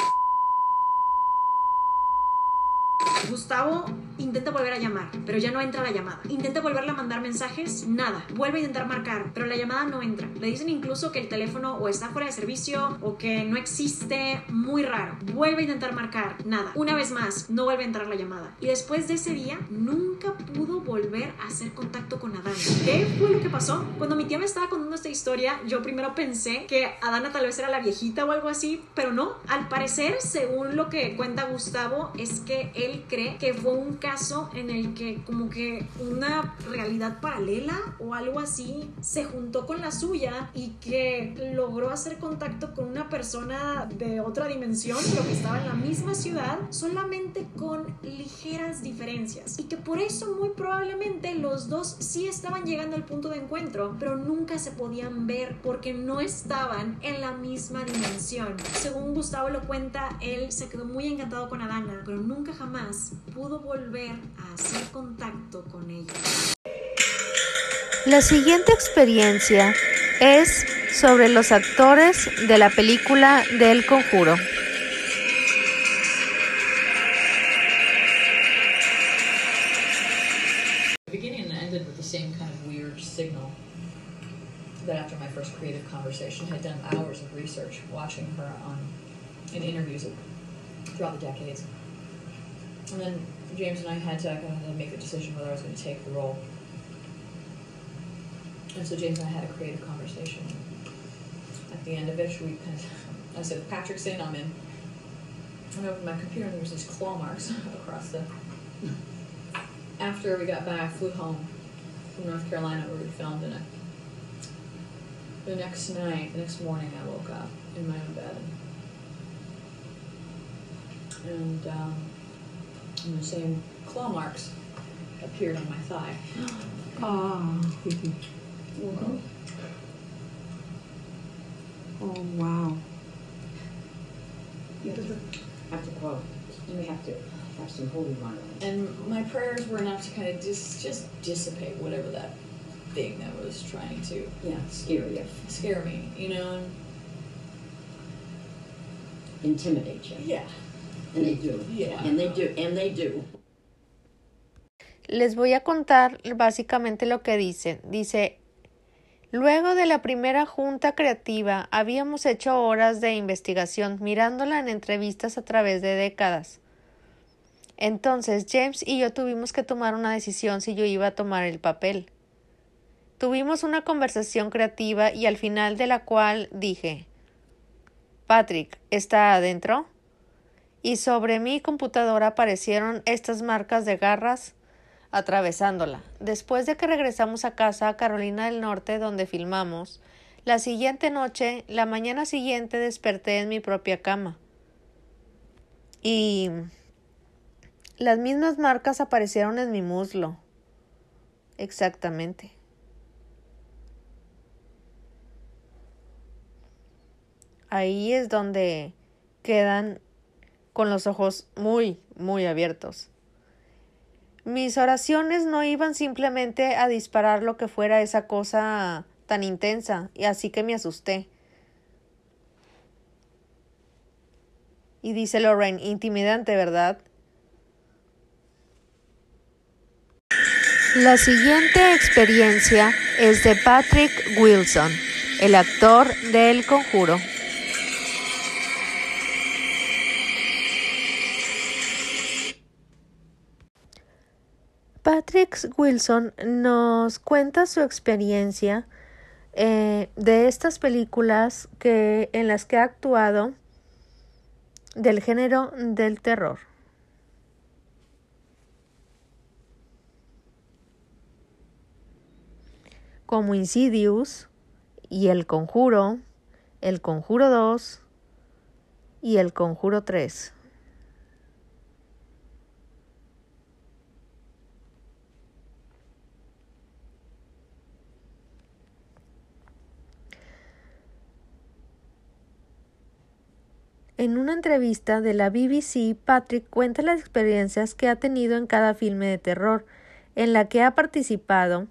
Gustavo intenta volver a llamar, pero ya no entra la llamada. Intenta volverle a mandar mensajes, nada. Vuelve a intentar marcar, pero la llamada no entra. Le dicen incluso que el teléfono o está fuera de servicio o que no existe, muy raro. Vuelve a intentar marcar, nada. Una vez más, no vuelve a entrar la llamada. Y después de ese día, nunca pudo volver a hacer contacto con Adana. ¿Qué fue lo que pasó? Cuando mi tía me estaba contando esta historia, yo primero pensé que Adana tal vez era la viejita o algo así, pero no. Al parecer, según lo que cuenta Gustavo, es que él cree que fue un caso en el que como que una realidad paralela o algo así se juntó con la suya y que logró hacer contacto con una persona de otra dimensión, pero que estaba en la misma ciudad, solamente con ligeras diferencias. Y que por eso muy probablemente los dos sí estaban llegando al punto de encuentro, pero nunca se podían ver porque no estaban en la misma dimensión. Según Gustavo lo cuenta, él se quedó muy encantado con Adana, pero nunca jamás pudo volver a hacer contacto con ella. La siguiente experiencia es sobre los actores de la película del conjuro. The beginning ended with the same kind of weird signal that after my first creative conversation, I had done hours of research watching her on in interviews throughout the decades. And then James and I had to, kind of make the decision whether I was going to take the role. And so James and I had a creative conversation. At the end of it, we kind of, (laughs) I said, Patrick's in, I'm in. I opened my computer and there was these claw marks (laughs) across the. After we got back, I flew home from North Carolina where we filmed, and I, the next night, the next morning, I woke up in my own bed, and um, and the same claw marks appeared on my thigh. Oh. (gasps) (laughs) Oh, wow. You have to quote. We have to have some holy water. And my prayers were enough to kind of just just dissipate whatever that thing that was trying to Yeah, scare you. scare me, you know. And Intimidate you. yeah, Les voy a contar básicamente lo que dice. Dice, luego de la primera junta creativa habíamos hecho horas de investigación mirándola en entrevistas a través de décadas. Entonces James y yo tuvimos que tomar una decisión si yo iba a tomar el papel. Tuvimos una conversación creativa y al final de la cual dije, Patrick, ¿está adentro? Y sobre mi computadora aparecieron estas marcas de garras atravesándola. Después de que regresamos a casa a Carolina del Norte, donde filmamos, la siguiente noche, la mañana siguiente, desperté en mi propia cama. Y las mismas marcas aparecieron en mi muslo. Exactamente. Ahí es donde quedan con los ojos muy, muy abiertos. Mis oraciones no iban simplemente a disparar lo que fuera esa cosa tan intensa, y así que me asusté. Y dice Lorraine, intimidante, ¿verdad? La siguiente experiencia es de Patrick Wilson, el actor del conjuro. Patrick Wilson nos cuenta su experiencia eh, de estas películas que, en las que ha actuado del género del terror. Como Insidious y El Conjuro, El Conjuro 2 y El Conjuro 3. En una entrevista de la BBC, Patrick cuenta las experiencias que ha tenido en cada filme de terror en la que ha participado.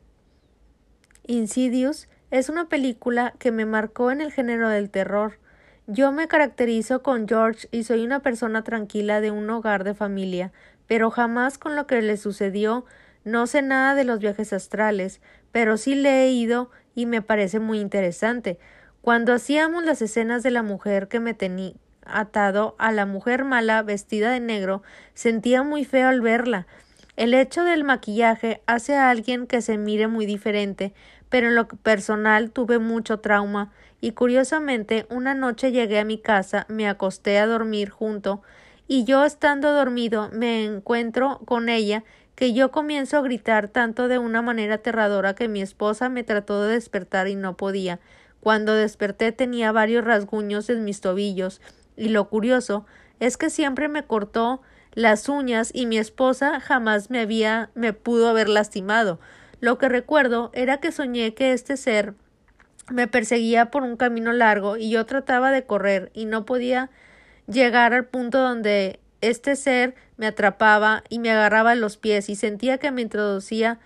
Insidious es una película que me marcó en el género del terror. Yo me caracterizo con George y soy una persona tranquila de un hogar de familia, pero jamás con lo que le sucedió no sé nada de los viajes astrales, pero sí le he ido y me parece muy interesante. Cuando hacíamos las escenas de la mujer que me tenía atado a la mujer mala vestida de negro, sentía muy feo al verla. El hecho del maquillaje hace a alguien que se mire muy diferente, pero en lo personal tuve mucho trauma y curiosamente una noche llegué a mi casa, me acosté a dormir junto y yo estando dormido me encuentro con ella que yo comienzo a gritar tanto de una manera aterradora que mi esposa me trató de despertar y no podía. Cuando desperté tenía varios rasguños en mis tobillos y lo curioso es que siempre me cortó las uñas y mi esposa jamás me había me pudo haber lastimado. Lo que recuerdo era que soñé que este ser me perseguía por un camino largo y yo trataba de correr y no podía llegar al punto donde este ser me atrapaba y me agarraba los pies y sentía que me introducía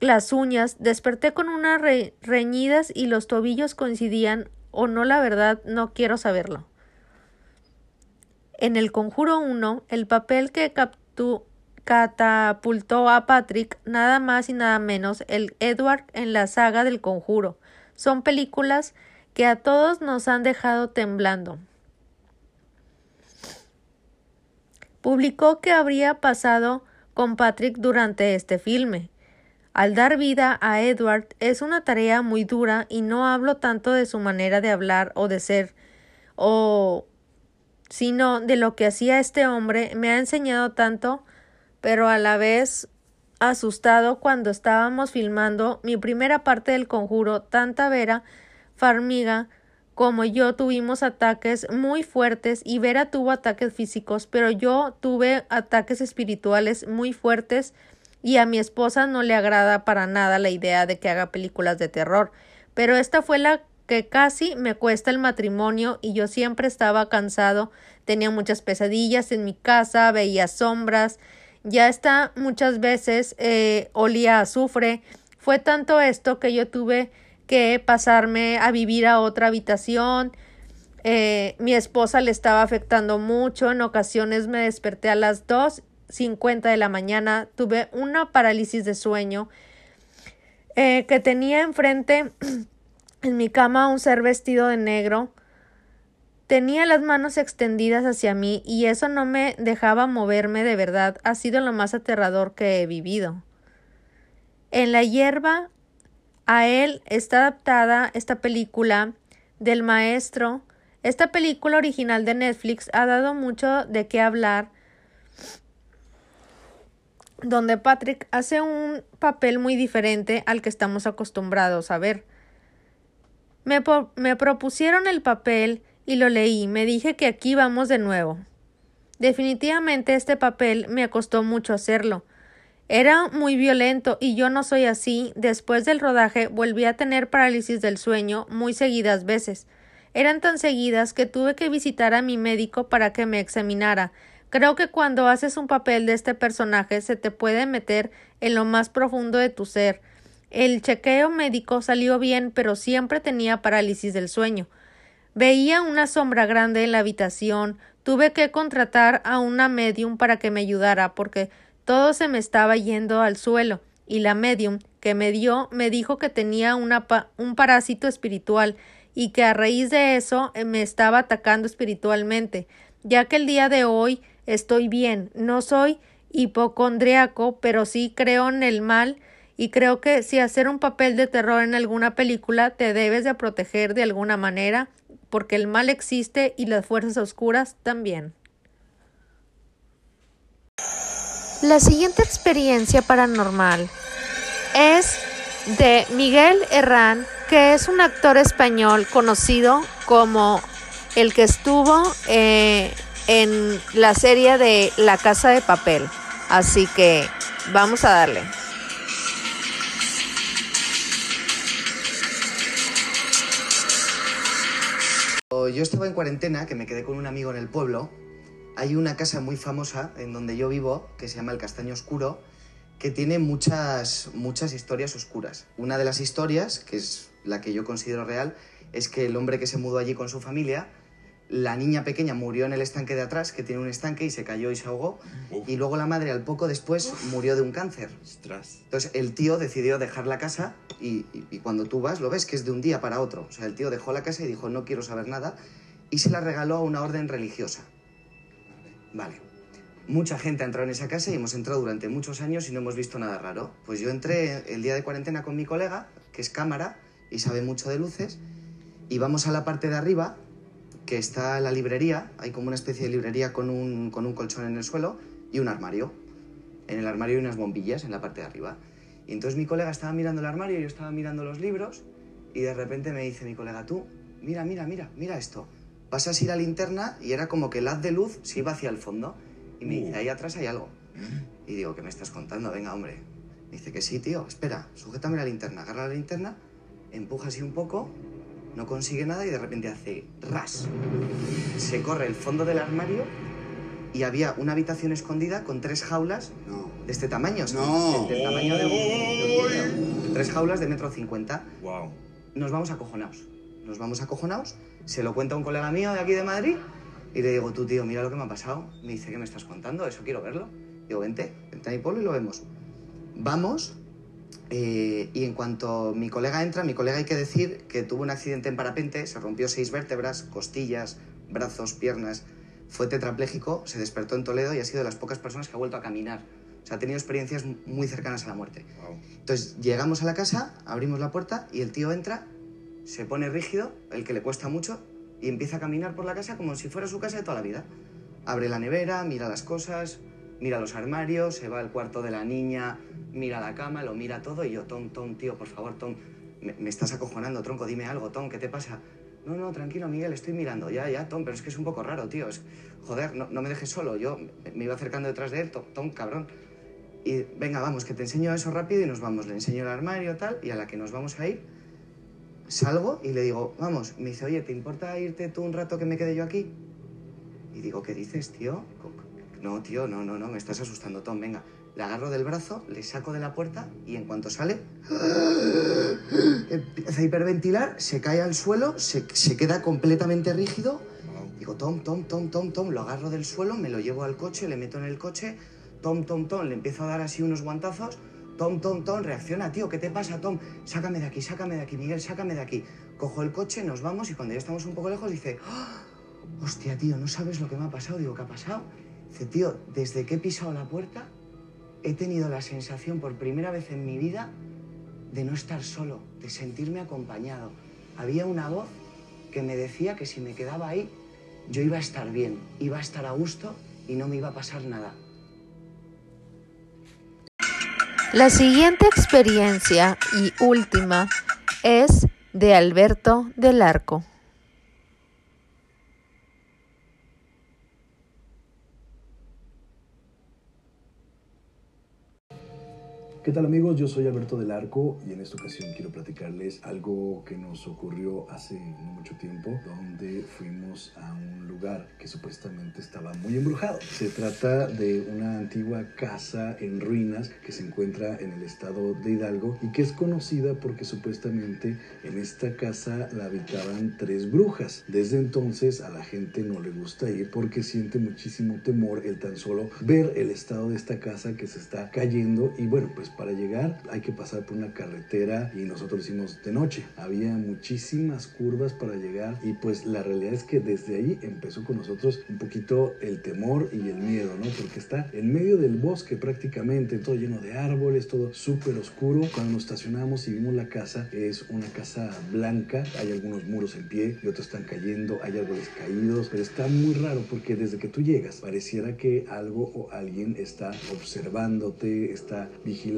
las uñas. Desperté con unas re reñidas y los tobillos coincidían o no, la verdad, no quiero saberlo. En el conjuro 1, el papel que catapultó a Patrick nada más y nada menos el Edward en la saga del conjuro. Son películas que a todos nos han dejado temblando. Publicó que habría pasado con Patrick durante este filme. Al dar vida a Edward es una tarea muy dura y no hablo tanto de su manera de hablar o de ser o sino de lo que hacía este hombre me ha enseñado tanto, pero a la vez asustado cuando estábamos filmando mi primera parte del conjuro, tanta Vera Farmiga como yo tuvimos ataques muy fuertes y Vera tuvo ataques físicos, pero yo tuve ataques espirituales muy fuertes y a mi esposa no le agrada para nada la idea de que haga películas de terror. Pero esta fue la que casi me cuesta el matrimonio y yo siempre estaba cansado, tenía muchas pesadillas en mi casa, veía sombras, ya está muchas veces eh, olía azufre. Fue tanto esto que yo tuve que pasarme a vivir a otra habitación. Eh, mi esposa le estaba afectando mucho. En ocasiones me desperté a las dos cincuenta de la mañana. Tuve una parálisis de sueño eh, que tenía enfrente (clears throat) en mi cama un ser vestido de negro. Tenía las manos extendidas hacia mí y eso no me dejaba moverme de verdad. Ha sido lo más aterrador que he vivido. En la hierba a él está adaptada esta película del maestro. Esta película original de Netflix ha dado mucho de qué hablar donde Patrick hace un papel muy diferente al que estamos acostumbrados a ver. Me, propusieron el papel y lo leí. Me dije que aquí vamos de nuevo. Definitivamente este papel me costó mucho hacerlo. Era muy violento y yo no soy así. Después del rodaje volví a tener parálisis del sueño muy seguidas veces. Eran tan seguidas que tuve que visitar a mi médico para que me examinara. Creo que cuando haces un papel de este personaje se te puede meter en lo más profundo de tu ser. El chequeo médico salió bien, pero siempre tenía parálisis del sueño. Veía una sombra grande en la habitación. Tuve que contratar a una medium para que me ayudara, porque todo se me estaba yendo al suelo, y la medium que me dio me dijo que tenía un parásito espiritual y que a raíz de eso eh, me estaba atacando espiritualmente, ya que el día de hoy estoy bien, no soy hipocondriaco, pero sí creo en el mal y creo que si hacer un papel de terror en alguna película te debes de proteger de alguna manera, porque el mal existe y las fuerzas oscuras también. La siguiente experiencia paranormal es de Miguel Herrán, que es un actor español conocido como el que estuvo eh, en la serie de La Casa de Papel. Así que vamos a darle. Yo estaba en cuarentena, que me quedé con un amigo en el pueblo, hay una casa muy famosa en donde yo vivo, que se llama el Castaño Oscuro, que tiene muchas, muchas historias oscuras. Una de las historias, que es la que yo considero real, es que el hombre que se mudó allí con su familia, la niña pequeña murió en el estanque de atrás, que tiene un estanque, y se cayó y se ahogó. Y luego la madre, al poco después, murió de un cáncer. Entonces el tío decidió dejar la casa y, y cuando tú vas lo ves que es de un día para otro. O sea, el tío dejó la casa y dijo, no quiero saber nada, y se la regaló a una orden religiosa. Vale. Mucha gente ha entrado en esa casa y hemos entrado durante muchos años y no hemos visto nada raro. Pues yo entré el día de cuarentena con mi colega, que es cámara y sabe mucho de luces, y vamos a la parte de arriba que está la librería, hay como una especie de librería con un, con un colchón en el suelo y un armario. En el armario hay unas bombillas en la parte de arriba. Y entonces mi colega estaba mirando el armario, yo estaba mirando los libros y de repente me dice mi colega, tú, mira, mira, mira, mira esto. Pasas a ir a la linterna y era como que el haz de luz se iba hacia el fondo. Y me dice, ahí atrás hay algo. Y digo, ¿qué me estás contando? Venga, hombre. Me dice que sí, tío, espera, sujétame la linterna, agarra la linterna, empuja así un poco, no consigue nada y de repente hace ras. Se corre el fondo del armario y había una habitación escondida con tres jaulas de este tamaño. No. Del, del tamaño de, de- Tres jaulas de metro cincuenta. Wow. Nos vamos acojonados. Nos vamos acojonados. Se lo cuenta un colega mío de aquí de Madrid y le digo, tú tío, mira lo que me ha pasado. Me dice, ¿qué me estás contando? Eso quiero verlo. Digo, vente, vente a mi pueblo y lo vemos. Vamos eh, y en cuanto mi colega entra, mi colega hay que decir que tuvo un accidente en parapente, se rompió seis vértebras, costillas, brazos, piernas, fue tetrapléjico, se despertó en Toledo y ha sido de las pocas personas que ha vuelto a caminar. O sea, ha tenido experiencias muy cercanas a la muerte. Entonces llegamos a la casa, abrimos la puerta y el tío entra, se pone rígido, el que le cuesta mucho, y empieza a caminar por la casa como si fuera su casa de toda la vida. Abre la nevera, mira las cosas, mira los armarios, se va al cuarto de la niña, mira la cama, lo mira todo y yo, Tom, Tom, tío, por favor, Tom, me, me estás acojonando, tronco, dime algo, Tom, ¿qué te pasa? No, no, tranquilo, Miguel, estoy mirando. Ya, ya, Tom, pero es que es un poco raro, tío. Es, joder, no, no me dejes solo. Yo me- iba acercando detrás de él, Tom, Tom, cabrón. Y venga, vamos, que te enseño eso rápido y nos vamos. Le enseño el armario, tal, y a la que nos vamos a ir, salgo y le digo, vamos. Me dice, oye, ¿te importa irte tú un rato que me quede yo aquí? Y digo, ¿qué dices, tío? No, tío, no, no, no, me estás asustando, Tom, venga. Le agarro del brazo, le saco de la puerta y en cuanto sale, empieza a hiperventilar, se cae al suelo, se, se queda completamente rígido. Digo, Tom, Tom, Tom, Tom, Tom, lo agarro del suelo, me lo llevo al coche, le meto en el coche, Tom, Tom, Tom, le empiezo a dar así unos guantazos, Tom, Tom, Tom, reacciona, tío, ¿qué te pasa, Tom? Sácame de aquí, sácame de aquí, Miguel, sácame de aquí. Cojo el coche, nos vamos y cuando ya estamos un poco lejos dice, "Ah, hostia, tío, no sabes lo que me ha pasado. Digo, ¿qué ha pasado? Dice, tío, desde que he pisado la puerta, he tenido la sensación por primera vez en mi vida de no estar solo, de sentirme acompañado. Había una voz que me decía que si me quedaba ahí, yo iba a estar bien, iba a estar a gusto y no me iba a pasar nada. La siguiente experiencia y última es de Alberto del Arco. ¿Qué tal amigos? Yo soy Alberto del Arco y en esta ocasión quiero platicarles algo que nos ocurrió hace no mucho tiempo, donde fuimos a un lugar que supuestamente estaba muy embrujado. Se trata de una antigua casa en ruinas que se encuentra en el estado de Hidalgo y que es conocida porque supuestamente en esta casa la habitaban tres brujas. Desde entonces a la gente no le gusta ir porque siente muchísimo temor el tan solo ver el estado de esta casa que se está cayendo y bueno, pues para llegar hay que pasar por una carretera y nosotros hicimos de noche. Había muchísimas curvas para llegar y pues la realidad es que desde ahí empezó con nosotros un poquito el temor y el miedo, ¿no? Porque está en medio del bosque prácticamente, todo lleno de árboles, todo súper oscuro. Cuando nos estacionamos y vimos la casa, es una casa blanca, hay algunos muros en pie y otros están cayendo, hay árboles caídos, pero está muy raro porque desde que tú llegas pareciera que algo o alguien está observándote, está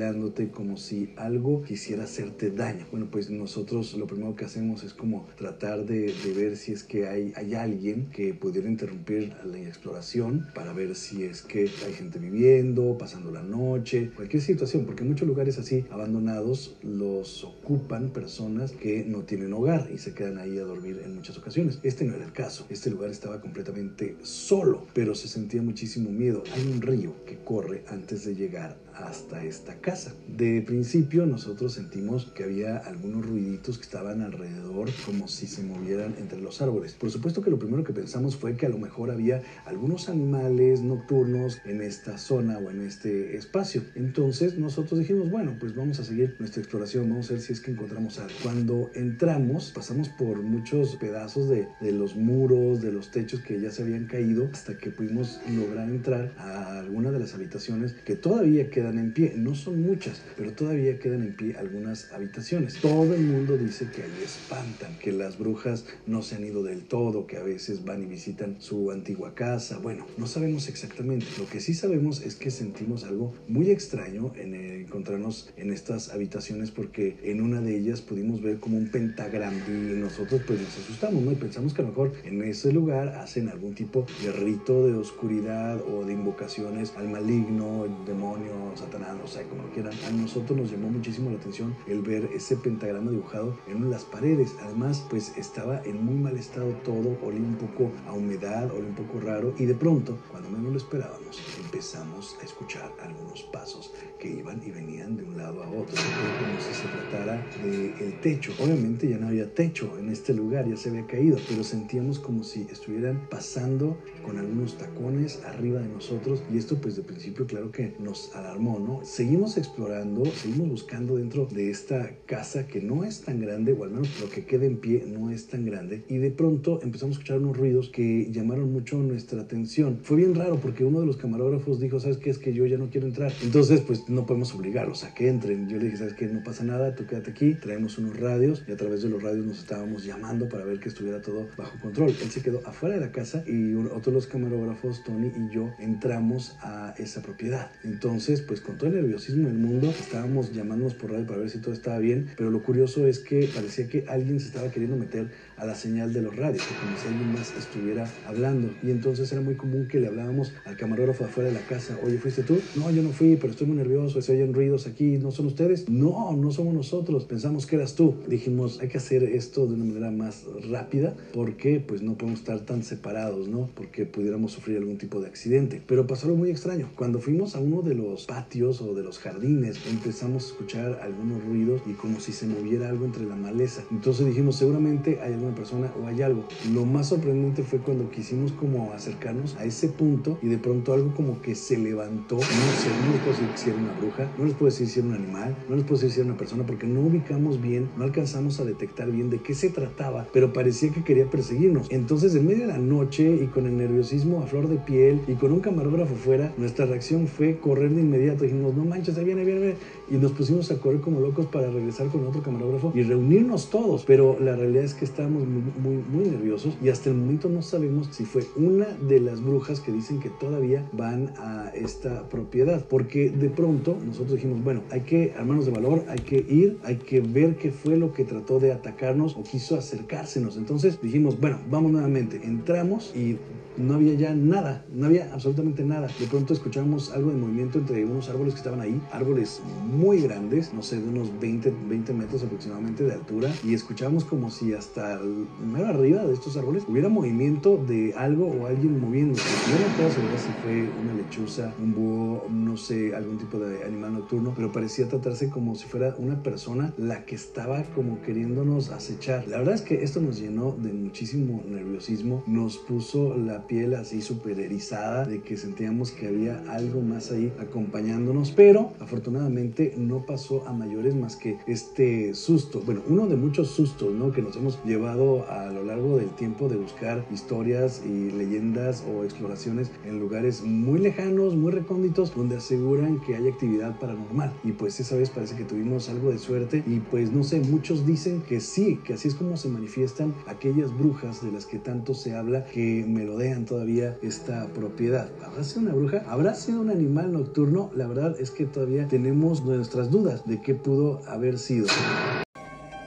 vigilándote como si algo quisiera hacerte daño. Bueno, pues nosotros lo primero que hacemos es como tratar de, de ver si es que hay, hay alguien que pudiera interrumpir la exploración para ver si es que hay gente viviendo, pasando la noche, cualquier situación, porque muchos lugares así abandonados los ocupan personas que no tienen hogar y se quedan ahí a dormir en muchas ocasiones. Este no era el caso. Este lugar estaba completamente solo, pero se sentía muchísimo miedo. Hay un río que corre antes de llegar hasta esta casa. De principio nosotros sentimos que había algunos ruiditos que estaban alrededor como si se movieran entre los árboles. Por supuesto que lo primero que pensamos fue que a lo mejor había algunos animales nocturnos en esta zona o en este espacio. Entonces nosotros dijimos, bueno, pues vamos a seguir nuestra exploración, vamos a ver si es que encontramos algo. Cuando entramos, pasamos por muchos pedazos de, los muros, de los techos que ya se habían caído, hasta que pudimos lograr entrar a algunas de las habitaciones que todavía quedan en pie. No son muchas, pero todavía quedan en pie algunas habitaciones. Todo el mundo dice que ahí espantan, que las brujas no se han ido del todo, que a veces van y visitan su antigua casa. Bueno, no sabemos exactamente. Lo que sí sabemos es que sentimos algo muy extraño en encontrarnos en estas habitaciones porque en una de ellas pudimos ver como un pentagrama y nosotros pues nos asustamos, ¿no? Y pensamos que a lo mejor en ese lugar hacen algún tipo de rito de oscuridad o de invocaciones al maligno, el demonio, Satanás, o sea, como lo quieran. A nosotros nos llamó muchísimo la atención el ver ese pentagrama dibujado en las paredes. Además, pues estaba en muy mal estado todo, olía un poco a humedad, olía un poco raro y de pronto, cuando menos lo esperábamos, empezamos a escuchar algunos pasos que iban y venían de un lado a otro, como si se tratara del techo. Obviamente ya no había techo en este lugar, ya se había caído, pero sentíamos como si estuvieran pasando con algunos tacones arriba de nosotros y esto pues de principio claro que nos alarmó, ¿no? Seguimos explorando, seguimos buscando dentro de esta casa que no es tan grande, o al menos lo que queda en pie no es tan grande, y de pronto empezamos a escuchar unos ruidos que llamaron mucho nuestra atención. Fue bien raro porque uno de los camarógrafos dijo, ¿sabes qué? Es que yo ya no quiero entrar. Entonces pues no podemos obligarlos a que entren. Yo le dije, ¿sabes qué? No pasa nada, tú quédate aquí, traemos unos radios y a través de los radios nos estábamos llamando para ver que estuviera todo bajo control. Él se quedó afuera de la casa y otro los camarógrafos, Tony y yo, entramos a esa propiedad. Entonces, pues con todo el nerviosismo del mundo, estábamos llamándonos por radio para ver si todo estaba bien, pero lo curioso es que parecía que alguien se estaba queriendo meter a la señal de los radios, como si alguien más estuviera hablando. Y entonces era muy común que le hablábamos al camarógrafo afuera de la casa, oye, ¿fuiste tú? No, yo no fui, pero estoy muy nervioso, se oyen ruidos aquí, ¿no son ustedes? No, no somos nosotros, pensamos que eras tú. Dijimos, hay que hacer esto de una manera más rápida, porque pues no podemos estar tan separados, ¿no? Porque pudiéramos sufrir algún tipo de accidente. Pero pasó algo muy extraño. Cuando fuimos a uno de los patios o de los jardines, empezamos a escuchar algunos ruidos y como si se moviera algo entre la maleza. Entonces dijimos, seguramente hay alguna persona o hay algo. Lo más sorprendente fue cuando quisimos como acercarnos a ese punto y de pronto algo como que se levantó. No sé, no les puedo decir si era una bruja, no les puedo decir si era un animal, no les puedo decir si era una persona porque no ubicamos bien, no alcanzamos a detectar bien de qué se trataba, pero parecía que quería perseguirnos. Entonces, en medio de la noche y con el nerviosismo a flor de piel y con un camarógrafo fuera, nuestra reacción fue correr de inmediato. Dijimos, no manches, ahí viene, ahí viene, ahí viene. Y nos pusimos a correr como locos para regresar con otro camarógrafo y reunirnos todos. Pero la realidad es que estábamos muy, muy, nerviosos y hasta el momento no sabemos si fue una de las brujas que dicen que todavía van a esta propiedad. Porque de pronto nosotros dijimos, bueno, hay que armarnos de valor, hay que ir, hay que ver qué fue lo que trató de atacarnos o quiso acercársenos. Entonces dijimos, bueno, vamos nuevamente. Entramos y no había ya nada, no había absolutamente nada. De pronto escuchamos algo de movimiento entre unos árboles que estaban ahí, árboles muy grandes, no sé, de unos 20, 20 metros aproximadamente de altura, y escuchamos como si hasta el- arriba de estos árboles hubiera movimiento de algo o alguien moviéndose. Yo no puedo asegurar si fue una lechuza, un búho, no sé, algún tipo de animal nocturno, pero parecía tratarse como si fuera una persona la que estaba como queriéndonos acechar. La verdad es que esto nos llenó de muchísimo nerviosismo, nos puso la piel así súper erizada de que sentíamos que había algo más ahí acompañándonos, pero afortunadamente no pasó a mayores más que este susto. Bueno, uno de muchos sustos, ¿no? Que nos hemos llevado a lo largo del tiempo de buscar historias y leyendas o exploraciones en lugares muy lejanos, muy recónditos, donde aseguran que hay actividad paranormal. Y pues esa vez parece que tuvimos algo de suerte y pues no sé, muchos dicen que sí, que así es como se manifiestan aquellas brujas de las que tanto se habla que melodean todavía esta propiedad. ¿Habrá sido una bruja? ¿Habrá sido un animal nocturno? La verdad es que todavía tenemos nuestras dudas de qué pudo haber sido.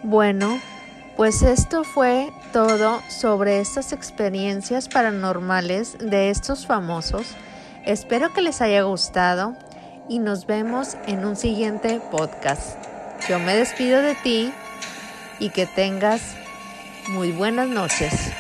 Bueno, pues esto fue todo sobre estas experiencias paranormales de estos famosos. Espero que les haya gustado y nos vemos en un siguiente podcast. Yo me despido de ti y que tengas muy buenas noches.